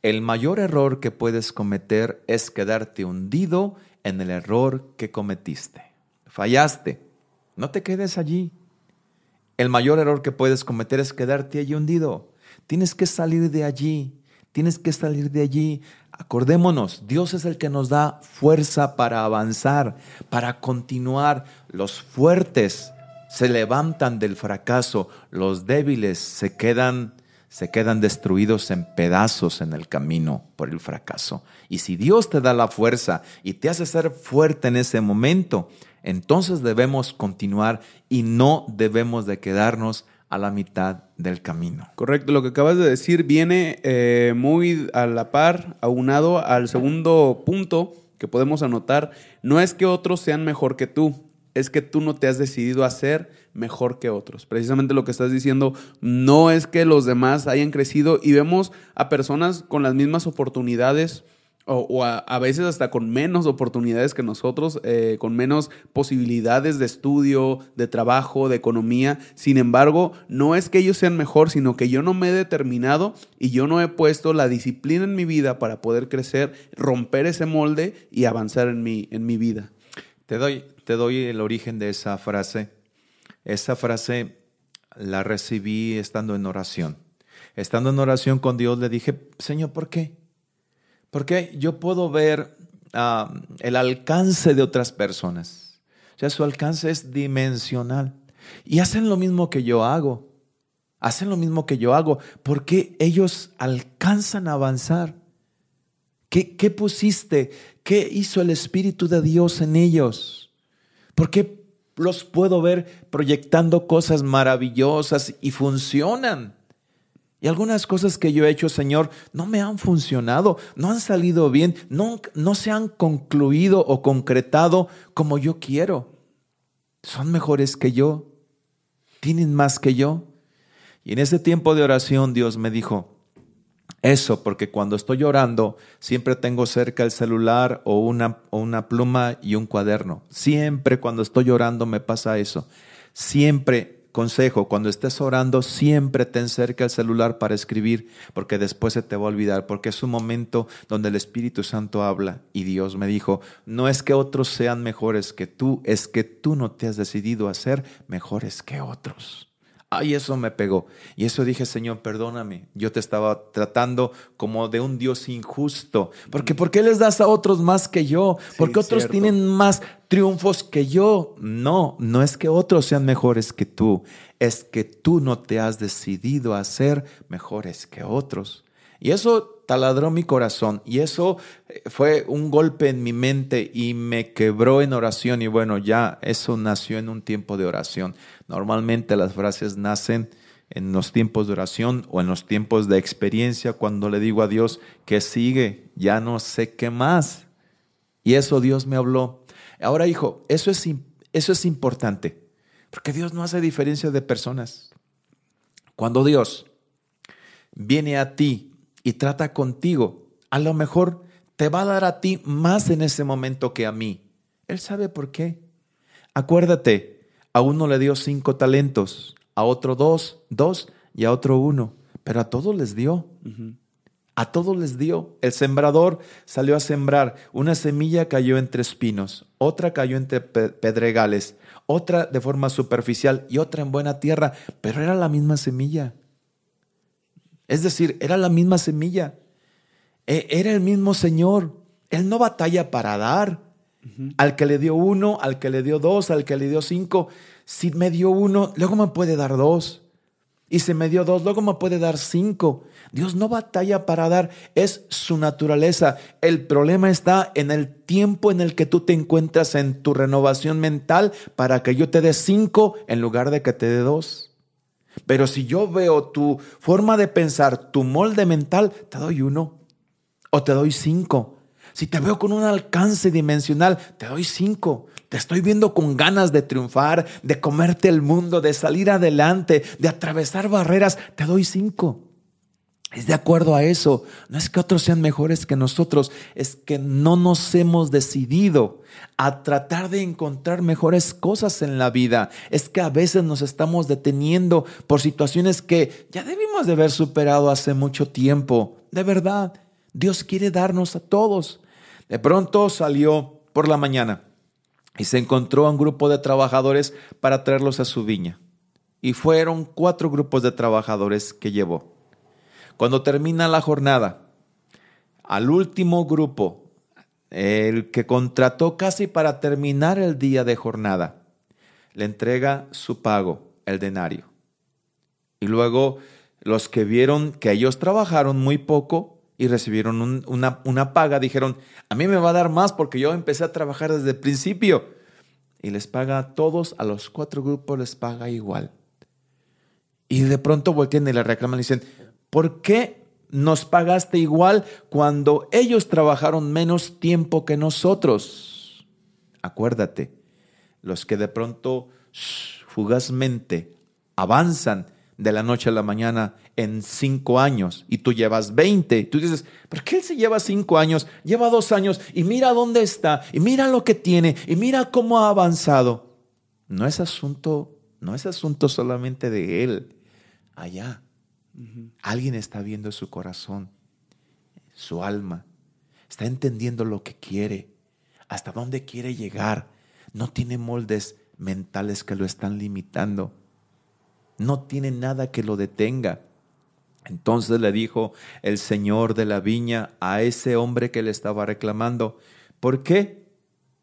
El mayor error que puedes cometer es quedarte hundido en el error que cometiste. Fallaste. No te quedes allí. El mayor error que puedes cometer es quedarte allí hundido. Tienes que salir de allí. Tienes que salir de allí. Acordémonos, Dios es el que nos da fuerza para avanzar, para continuar. Los fuertes se levantan del fracaso, los débiles se quedan se quedan destruidos en pedazos en el camino por el fracaso. Y si Dios te da la fuerza y te hace ser fuerte en ese momento, entonces debemos continuar y no debemos de quedarnos a la mitad del camino. Correcto, lo que acabas de decir viene eh, muy a la par, aunado al segundo punto que podemos anotar. No es que otros sean mejor que tú, es que tú no te has decidido hacer mejor que otros. Precisamente lo que estás diciendo no es que los demás hayan crecido y vemos a personas con las mismas oportunidades o, a, veces hasta con menos oportunidades que nosotros, eh, con menos posibilidades de estudio, de trabajo, de economía. Sin embargo, no es que ellos sean mejor, sino que yo no me he determinado y yo no he puesto la disciplina en mi vida para poder crecer, romper ese molde y avanzar en mi, en mi vida. Te doy, te doy el origen de esa frase. Esa frase la recibí estando en oración. Estando en oración con Dios le dije, Señor, ¿por qué? Porque yo puedo ver ah, el alcance de otras personas. O sea, su alcance es dimensional. Y hacen lo mismo que yo hago. Hacen lo mismo que yo hago. Porque ellos alcanzan a avanzar. ¿Qué, qué pusiste? ¿Qué hizo el Espíritu de Dios en ellos? ¿Por qué los puedo ver proyectando cosas maravillosas y funcionan? Y algunas cosas que yo he hecho, Señor, no me han funcionado, no han salido bien, no, no se han concluido o concretado como yo quiero. Son mejores que yo, tienen más que yo. Y en ese tiempo de oración Dios me dijo, eso, porque cuando estoy orando, siempre tengo cerca el celular o una, o una pluma y un cuaderno. Siempre cuando estoy orando me pasa eso. Siempre consejo, cuando estés orando, siempre ten cerca el celular para escribir, porque después se te va a olvidar, porque es un momento donde el Espíritu Santo habla y Dios me dijo, no es que otros sean mejores que tú, es que tú no te has decidido a ser mejores que otros. Ay, eso me pegó. Y eso dije, Señor, perdóname. Yo te estaba tratando como de un Dios injusto. Porque ¿por qué les das a otros más que yo? Porque otros tienen más triunfos que yo. No, no es que otros sean mejores que tú. Es que tú no te has decidido a ser mejores que otros. Y eso taladró mi corazón. Y eso eh, fue un golpe en mi mente y me quebró en oración. Y bueno, ya eso nació en un tiempo de oración. Normalmente las frases nacen en los tiempos de oración o en los tiempos de experiencia cuando le digo a Dios que sigue, ya no sé qué más. Y eso Dios me habló. Ahora, hijo, eso es, eso es importante, porque Dios no hace diferencia de personas. Cuando Dios viene a ti y trata contigo, a lo mejor te va a dar a ti más en ese momento que a mí. Él sabe por qué. Acuérdate, a uno le dio cinco talentos, a otro dos, dos y a otro uno, pero a todos les dio. A todos les dio. El sembrador salió a sembrar. Una semilla cayó entre espinos, otra cayó entre pedregales, otra de forma superficial y otra en buena tierra, pero era la misma semilla. Es decir, era la misma semilla. E, era el mismo Señor. Él no batalla para dar. Al que le dio uno, al que le dio dos, al que le dio cinco. Si me dio uno, luego me puede dar dos. Y si me dio dos, luego me puede dar cinco. Dios no batalla para dar, es su naturaleza. El problema está en el tiempo en el que tú te encuentras en tu renovación mental para que yo te dé cinco en lugar de que te dé dos. Pero si yo veo tu forma de pensar, tu molde mental, te doy uno o te doy cinco. Si te veo con un alcance dimensional, te doy cinco. Te estoy viendo con ganas de triunfar, de comerte el mundo, de salir adelante, de atravesar barreras, te doy cinco. Es de acuerdo a eso. No es que otros sean mejores que nosotros, es que no nos hemos decidido a tratar de encontrar mejores cosas en la vida. Es que a veces nos estamos deteniendo por situaciones que ya debimos de haber superado hace mucho tiempo. De verdad, Dios quiere darnos a todos. De pronto salió por la mañana y se encontró a un grupo de trabajadores para traerlos a su viña. Y fueron cuatro grupos de trabajadores que llevó. Cuando termina la jornada, al último grupo, el que contrató casi para terminar el día de jornada, le entrega su pago, el denario. Y luego los que vieron que ellos trabajaron muy poco y recibieron una, una paga, dijeron, a mí me va a dar más porque yo empecé a trabajar desde el principio. Y les paga a todos, a los cuatro grupos les paga igual. Y de pronto voltean y le reclaman y dicen, ¿por qué nos pagaste igual cuando ellos trabajaron menos tiempo que nosotros? Acuérdate, los que de pronto fugazmente avanzan de la noche a la mañana en cinco años y tú llevas veinte. Tú dices, ¿por qué él se lleva cinco años? Lleva dos años y mira dónde está y mira lo que tiene y mira cómo ha avanzado. No es asunto, no es asunto solamente de él. Allá, alguien está viendo su corazón, su alma, está entendiendo lo que quiere, hasta dónde quiere llegar. No tiene moldes mentales que lo están limitando no tiene nada que lo detenga. Entonces le dijo el señor de la viña a ese hombre que le estaba reclamando, ¿por qué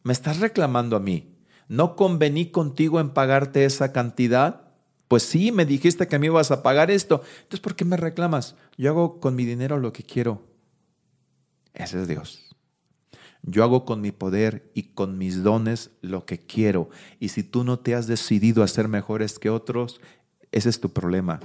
me estás reclamando a mí? ¿No convení contigo en pagarte esa cantidad? Pues sí, me dijiste que me ibas a pagar esto. Entonces, ¿por qué me reclamas? Yo hago con mi dinero lo que quiero. Ese es Dios. Yo hago con mi poder y con mis dones lo que quiero. Y si tú no te has decidido a ser mejores que otros, ese es tu problema.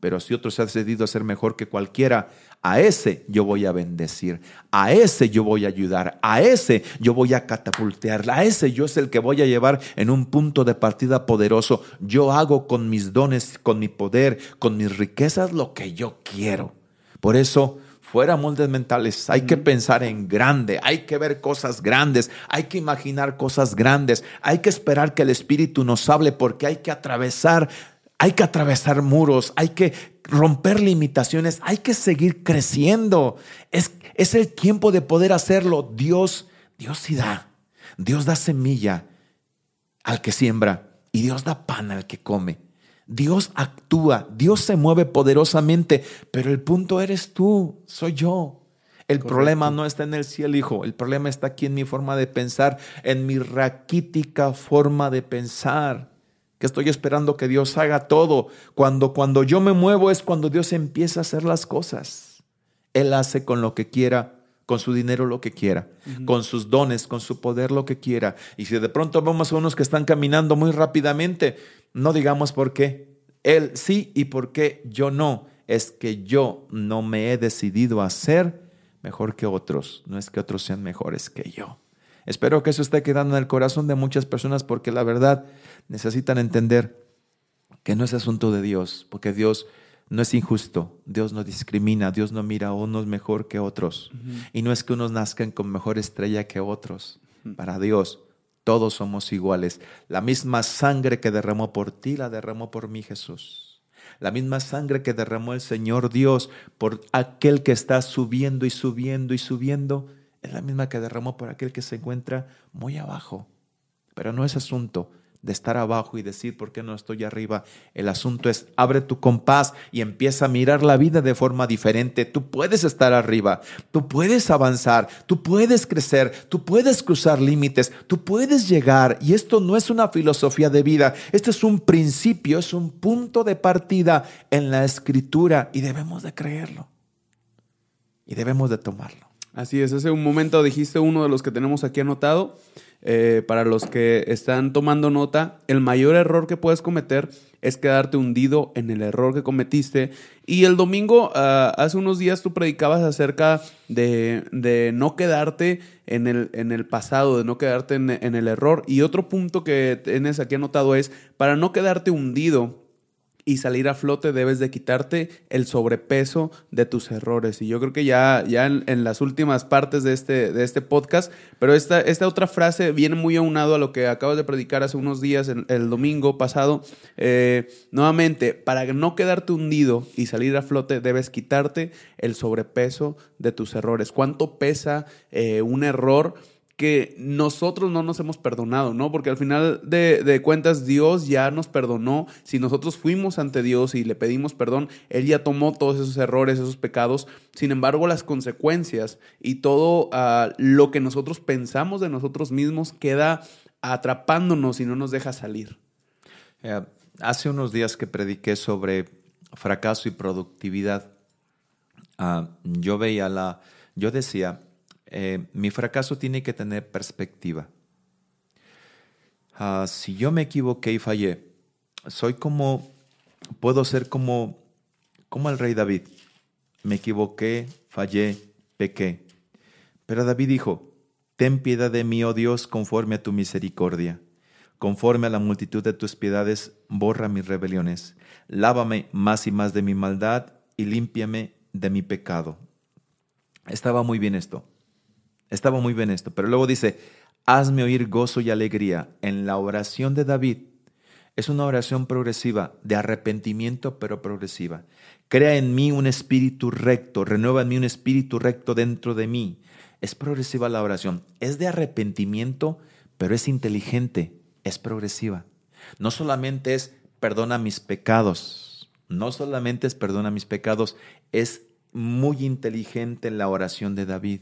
Pero si otro se ha decidido a ser mejor que cualquiera, a ese yo voy a bendecir, a ese yo voy a ayudar, a ese yo voy a catapultear, a ese yo es el que voy a llevar en un punto de partida poderoso. Yo hago con mis dones, con mi poder, con mis riquezas lo que yo quiero. Por eso, fuera moldes mentales, hay que pensar en grande, hay que ver cosas grandes, hay que imaginar cosas grandes, hay que esperar que el Espíritu nos hable porque hay que atravesar hay que atravesar muros, hay que romper limitaciones, hay que seguir creciendo. Es, es el tiempo de poder hacerlo. Dios, Dios sí da. Dios da semilla al que siembra y Dios da pan al que come. Dios actúa, Dios se mueve poderosamente, pero el punto eres tú, soy yo. El problema no está en el cielo, hijo. El problema está aquí en mi forma de pensar, en mi raquítica forma de pensar que estoy esperando que Dios haga todo. Cuando, cuando yo me muevo es cuando Dios empieza a hacer las cosas. Él hace con lo que quiera, con su dinero lo que quiera, con sus dones, con su poder lo que quiera. Y si de pronto vemos a unos que están caminando muy rápidamente, no digamos por qué. Él sí y por qué yo no. Es que yo no me he decidido a ser mejor que otros. No es que otros sean mejores que yo. Espero que eso esté quedando en el corazón de muchas personas porque la verdad necesitan entender que no es asunto de Dios, porque Dios no es injusto, Dios no discrimina, Dios no mira a unos mejor que otros. Y no es que unos nazcan con mejor estrella que otros. Para Dios, todos somos iguales. La misma sangre que derramó por ti, la derramó por mí Jesús. La misma sangre que derramó el Señor Dios por aquel que está subiendo y subiendo y subiendo, es la misma que derramó por aquel que se encuentra muy abajo. Pero no es asunto de estar abajo y decir, ¿por qué no estoy arriba? El asunto es, abre tu compás y empieza a mirar la vida de forma diferente. Tú puedes estar arriba, tú puedes avanzar, tú puedes crecer, tú puedes cruzar límites, tú puedes llegar. Y esto no es una filosofía de vida, este es un principio, es un punto de partida en la escritura y debemos de creerlo. Y debemos de tomarlo. Así es, hace un momento dijiste uno de los que tenemos aquí anotado. Eh, para los que están tomando nota, el mayor error que puedes cometer es quedarte hundido en el error que cometiste. Y el domingo, ah, hace unos días, tú predicabas acerca de, no quedarte en el, en el, pasado, de no quedarte en, el error. Y otro punto que tienes aquí anotado es, para no quedarte hundido y salir a flote debes de quitarte el sobrepeso de tus errores. Y yo creo que ya, ya en, las últimas partes de este, de este podcast, pero esta, esta otra frase viene muy aunado a lo que acabas de predicar hace unos días, el, domingo pasado. Eh, nuevamente, para no quedarte hundido y salir a flote, debes quitarte el sobrepeso de tus errores. ¿Cuánto pesa eh, un error? Que nosotros no nos hemos perdonado, ¿no? Porque al final de, cuentas Dios ya nos perdonó. Si nosotros fuimos ante Dios y le pedimos perdón, Él ya tomó todos esos errores, esos pecados. Sin embargo, las consecuencias y todo ah, lo que nosotros pensamos de nosotros mismos queda atrapándonos y no nos deja salir. Eh, hace unos días que prediqué sobre fracaso y productividad, ah, yo veía la, yo decía, eh, mi fracaso tiene que tener perspectiva. Ah, si yo me equivoqué y fallé, soy como, puedo ser como, como el rey David. Me equivoqué, fallé, pequé. Pero David dijo, ten piedad de mí, oh Dios, conforme a tu misericordia. Conforme a la multitud de tus piedades, borra mis rebeliones. Lávame más y más de mi maldad y límpiame de mi pecado. Estaba muy bien esto. Estaba muy bien esto. Pero luego dice, hazme oír gozo y alegría. En la oración de David es una oración progresiva, de arrepentimiento, pero progresiva. Crea en mí un espíritu recto, renueva en mí un espíritu recto dentro de mí. Es progresiva la oración. Es de arrepentimiento, pero es inteligente, es progresiva. No solamente es perdona mis pecados, no solamente es perdona mis pecados, es muy inteligente en la oración de David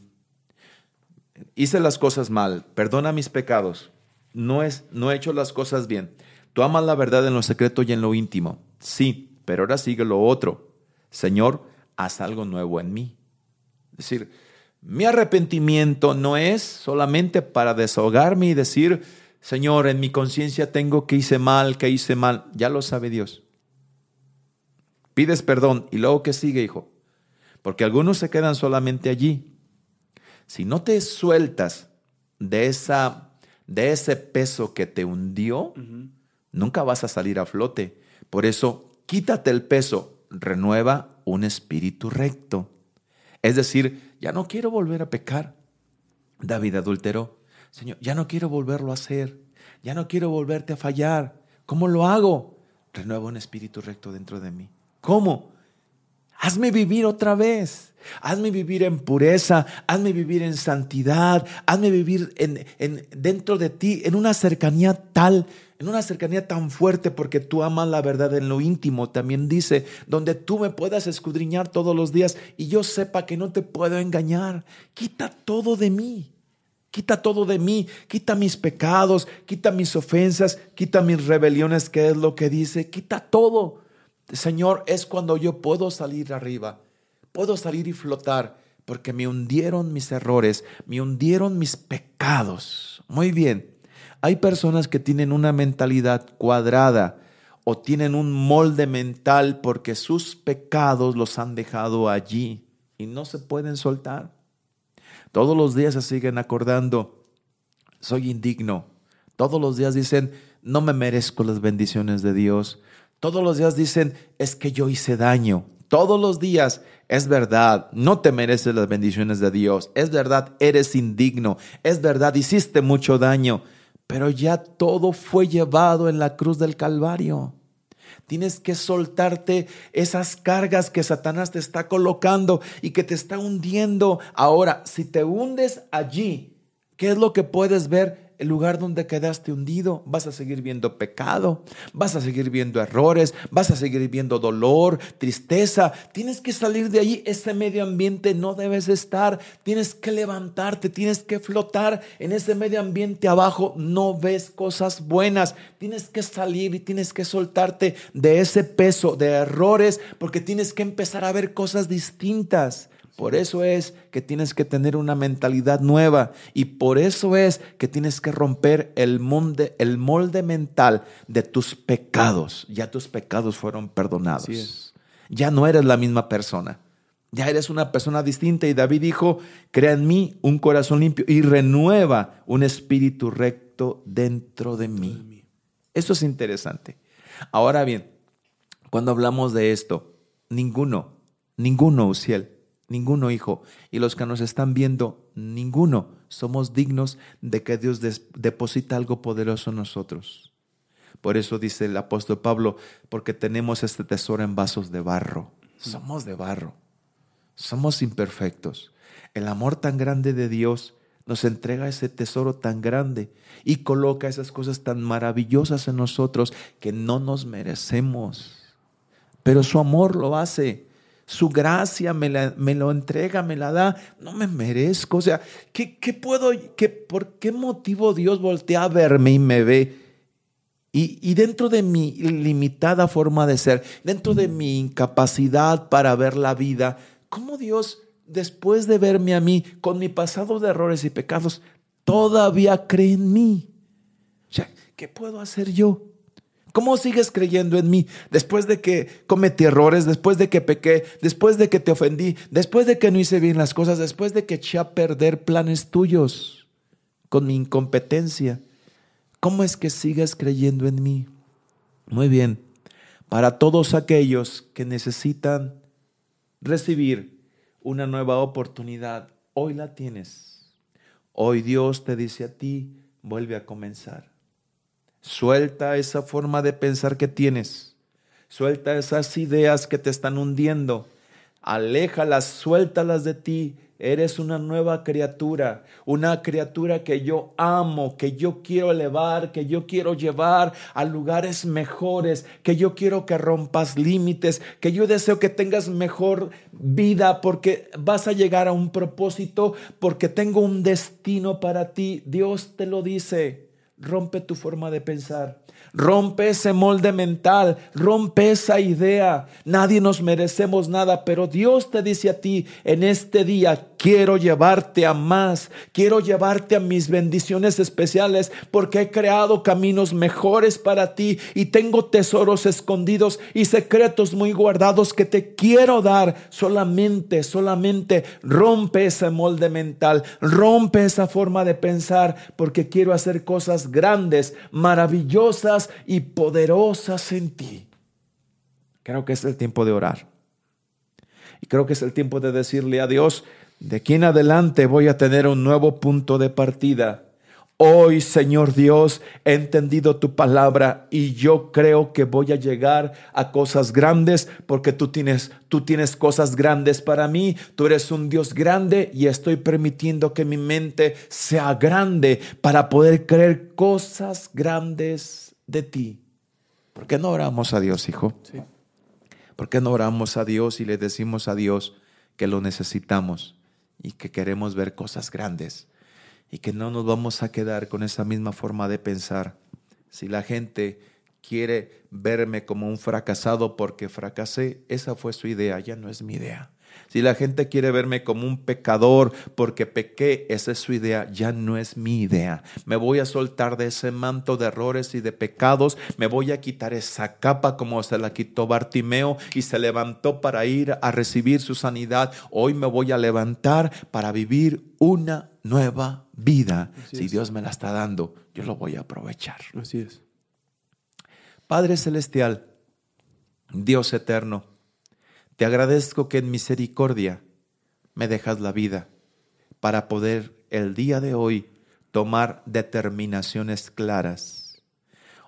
hice las cosas mal, perdona mis pecados, no, es, no he hecho las cosas bien. Tú amas la verdad en lo secreto y en lo íntimo. Sí, pero ahora sigue lo otro. Señor, haz algo nuevo en mí. Es decir, mi arrepentimiento no es solamente para desahogarme y decir, Señor, en mi conciencia tengo que hice mal, que hice mal. Ya lo sabe Dios. Pides perdón y luego que sigue, hijo. Porque algunos se quedan solamente allí. Si no te sueltas de, esa, de ese peso que te hundió, nunca vas a salir a flote. Por eso, quítate el peso, renueva un espíritu recto. Es decir, ya no quiero volver a pecar. David adulteró. Señor, ya no quiero volverlo a hacer. Ya no quiero volverte a fallar. ¿Cómo lo hago? Renueva un espíritu recto dentro de mí. ¿Cómo? Hazme vivir otra vez. Hazme vivir en pureza, hazme vivir en santidad, hazme vivir en, dentro de ti, en una cercanía tal, en una cercanía tan fuerte, porque tú amas la verdad en lo íntimo. También dice, donde tú me puedas escudriñar todos los días y yo sepa que no te puedo engañar. Quita todo de mí. Quita todo de mí, quita mis pecados, quita mis ofensas, quita mis rebeliones, que es lo que dice, quita todo. Señor, es cuando yo puedo salir arriba, puedo salir y flotar, porque me hundieron mis errores, me hundieron mis pecados. Muy bien, hay personas que tienen una mentalidad cuadrada o tienen un molde mental porque sus pecados los han dejado allí y no se pueden soltar. Todos los días se siguen acordando, soy indigno. Todos los días dicen, no me merezco las bendiciones de Dios. Todos los días dicen, es que yo hice daño. Todos los días, es verdad, no te mereces las bendiciones de Dios. Es verdad, eres indigno. Es verdad, hiciste mucho daño. Pero ya todo fue llevado en la cruz del Calvario. Tienes que soltarte esas cargas que Satanás te está colocando y que te está hundiendo. Ahora, si te hundes allí, ¿qué es lo que puedes ver? El lugar donde quedaste hundido, vas a seguir viendo pecado, vas a seguir viendo errores, vas a seguir viendo dolor, tristeza. Tienes que salir de ahí, ese medio ambiente no debes estar, tienes que levantarte, tienes que flotar en ese medio ambiente abajo, no ves cosas buenas, tienes que salir y tienes que soltarte de ese peso de errores porque tienes que empezar a ver cosas distintas. Por eso es que tienes que tener una mentalidad nueva y por eso es que tienes que romper el molde, el molde mental de tus pecados. Ya tus pecados fueron perdonados. Ya no eres la misma persona. Ya eres una persona distinta y David dijo, crea en mí un corazón limpio y renueva un espíritu recto dentro de mí. Esto es interesante. Ahora bien, Cuando hablamos de esto, ninguno, ninguno, Uciel, ninguno hijo, y los que nos están viendo, ninguno somos dignos de que Dios deposita algo poderoso en nosotros. Por eso dice el apóstol Pablo, porque tenemos este tesoro en vasos de barro. Somos de barro. Somos imperfectos. El amor tan grande de Dios nos entrega ese tesoro tan grande y coloca esas cosas tan maravillosas en nosotros que no nos merecemos. Pero su amor lo hace. Su gracia me, lo entrega, me la da. No me merezco. O sea, ¿qué, puedo, qué, por qué motivo Dios voltea a verme y me ve? Y, y, dentro de mi limitada forma de ser, dentro de mi incapacidad para ver la vida, ¿cómo Dios después de verme a mí con mi pasado de errores y pecados, todavía cree en mí. O sea, ¿qué puedo hacer yo? ¿Cómo sigues creyendo en mí después de que cometí errores, después de que pequé, después de que te ofendí, después de que no hice bien las cosas, después de que eché a perder planes tuyos con mi incompetencia? ¿Cómo es que sigues creyendo en mí? Muy bien, para todos aquellos que necesitan recibir una nueva oportunidad. Hoy la tienes. Hoy Dios te dice a ti, vuelve a comenzar. Suelta esa forma de pensar que tienes. Suelta esas ideas que te están hundiendo. Aléjalas, suéltalas de ti Eres una nueva criatura, una criatura que yo amo, que yo quiero elevar, que yo quiero llevar a lugares mejores, que yo quiero que rompas límites, que yo deseo que tengas mejor vida porque vas a llegar a un propósito, porque tengo un destino para ti. Dios te lo dice. Rompe tu forma de pensar. Rompe ese molde mental, rompe esa idea. Nadie nos merecemos nada, pero Dios te dice a ti en este día, quiero llevarte a más, quiero llevarte a mis bendiciones especiales porque he creado caminos mejores para ti y tengo tesoros escondidos y secretos muy guardados que te quiero dar. Solamente, solamente rompe ese molde mental, rompe esa forma de pensar porque quiero hacer cosas grandes, maravillosas y poderosas en ti. Creo que es el tiempo de orar. Y creo que es el tiempo de decirle a Dios, de aquí en adelante voy a tener un nuevo punto de partida. Hoy, Señor Dios, he entendido tu palabra y yo creo que voy a llegar a cosas grandes porque tú tienes, tú tienes cosas grandes para mí. Tú eres un Dios grande y estoy permitiendo que mi mente sea grande para poder creer cosas grandes de ti. ¿Por qué no oramos a Dios, hijo? Sí. ¿Por qué no oramos a Dios y le decimos a Dios que lo necesitamos y que queremos ver cosas grandes y que no nos vamos a quedar con esa misma forma de pensar? Si la gente quiere verme como un fracasado porque fracasé, esa fue su idea, ya no es mi idea. Si la gente quiere verme como un pecador porque pequé, esa es su idea, ya no es mi idea. Me voy a soltar de ese manto de errores y de pecados, me voy a quitar esa capa como se la quitó Bartimeo y se levantó para ir a recibir su sanidad. Hoy me voy a levantar para vivir una nueva vida. si Dios me la está dando, yo lo voy a aprovechar. Así es. Padre Celestial, Dios eterno, te agradezco que en misericordia me dejas la vida para poder el día de hoy tomar determinaciones claras.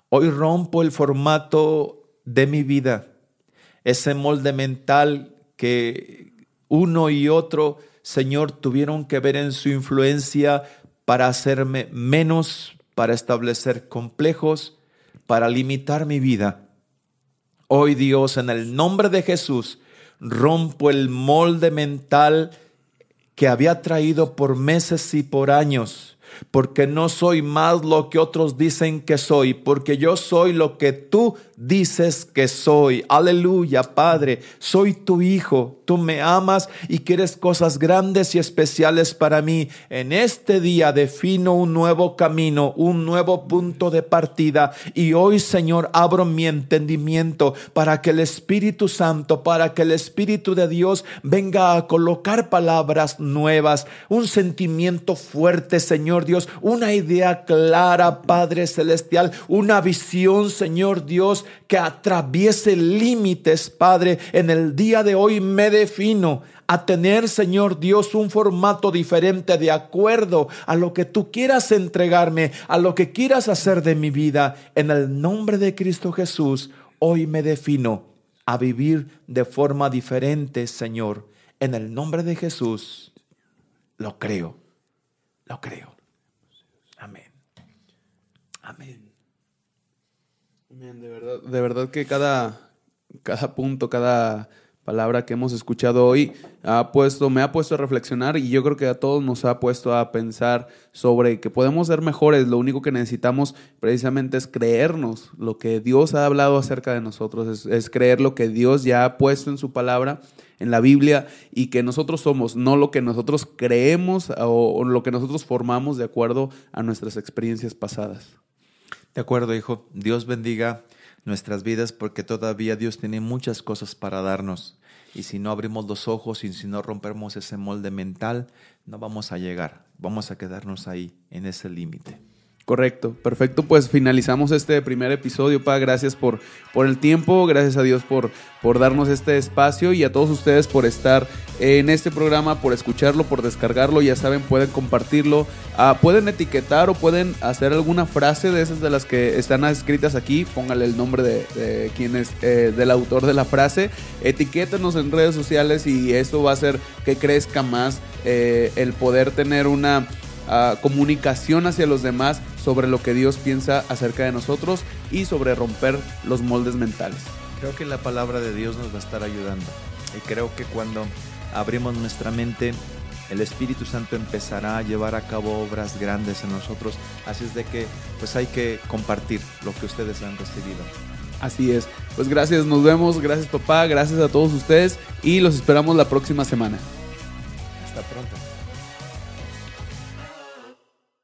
Hoy rompo el formato de mi vida, ese molde mental que uno y otro, Señor, tuvieron que ver en su influencia para hacerme menos, para establecer complejos, para limitar mi vida. Hoy Dios, en el nombre de Jesús, rompo el molde mental que había traído por meses y por años, porque no soy más lo que otros dicen que soy, porque yo soy lo que tú dices que soy. Aleluya, Padre, soy tu hijo, tú me amas y quieres cosas grandes y especiales para mí. En este día defino un nuevo camino, un nuevo punto de partida y hoy, Señor, abro mi entendimiento para que el Espíritu Santo, para que el Espíritu de Dios venga a colocar palabras nuevas, un sentimiento fuerte, Señor Dios, una idea clara, Padre Celestial, una visión, Señor Dios, que atraviese límites, Padre. En el día de hoy me defino a tener, Señor Dios, un formato diferente de acuerdo a lo que tú quieras entregarme, a lo que quieras hacer de mi vida. En el nombre de Cristo Jesús, hoy me defino a vivir de forma diferente, Señor. En el nombre de Jesús, lo creo, lo creo. Amén. Amén. De verdad, de verdad que cada, cada punto, cada palabra que hemos escuchado hoy ha puesto, me ha puesto a reflexionar y yo creo que a todos nos ha puesto a pensar sobre que podemos ser mejores. Lo único que necesitamos precisamente es creernos lo que Dios ha hablado acerca de nosotros, es, creer lo que Dios ya ha puesto en su palabra en la Biblia y que nosotros somos, no lo que nosotros creemos o, lo que nosotros formamos de acuerdo a nuestras experiencias pasadas. De acuerdo, hijo. Dios bendiga nuestras vidas porque todavía Dios tiene muchas cosas para darnos. Y si no abrimos los ojos y si no rompemos ese molde mental, no vamos a llegar. Vamos a quedarnos ahí, en ese límite. Correcto, perfecto. Pues finalizamos este primer episodio, Pa. Gracias por, por el tiempo, gracias a Dios por, por darnos este espacio y a todos ustedes por estar en este programa, por escucharlo, por descargarlo. Ya saben, pueden compartirlo, ah, pueden etiquetar o pueden hacer alguna frase de esas de las que están escritas aquí. Póngale el nombre de, de quién es, eh, del autor de la frase. Etiquétenos en redes sociales y esto va a hacer que crezca más eh, el poder tener una comunicación hacia los demás sobre lo que Dios piensa acerca de nosotros y sobre romper los moldes mentales. Creo que la palabra de Dios nos va a estar ayudando y creo que cuando abrimos nuestra mente, el Espíritu Santo empezará a llevar a cabo obras grandes en nosotros. Así es de que pues hay que compartir lo que ustedes han recibido. Así es. Pues gracias, nos vemos. Gracias papá, gracias a todos ustedes y los esperamos la próxima semana.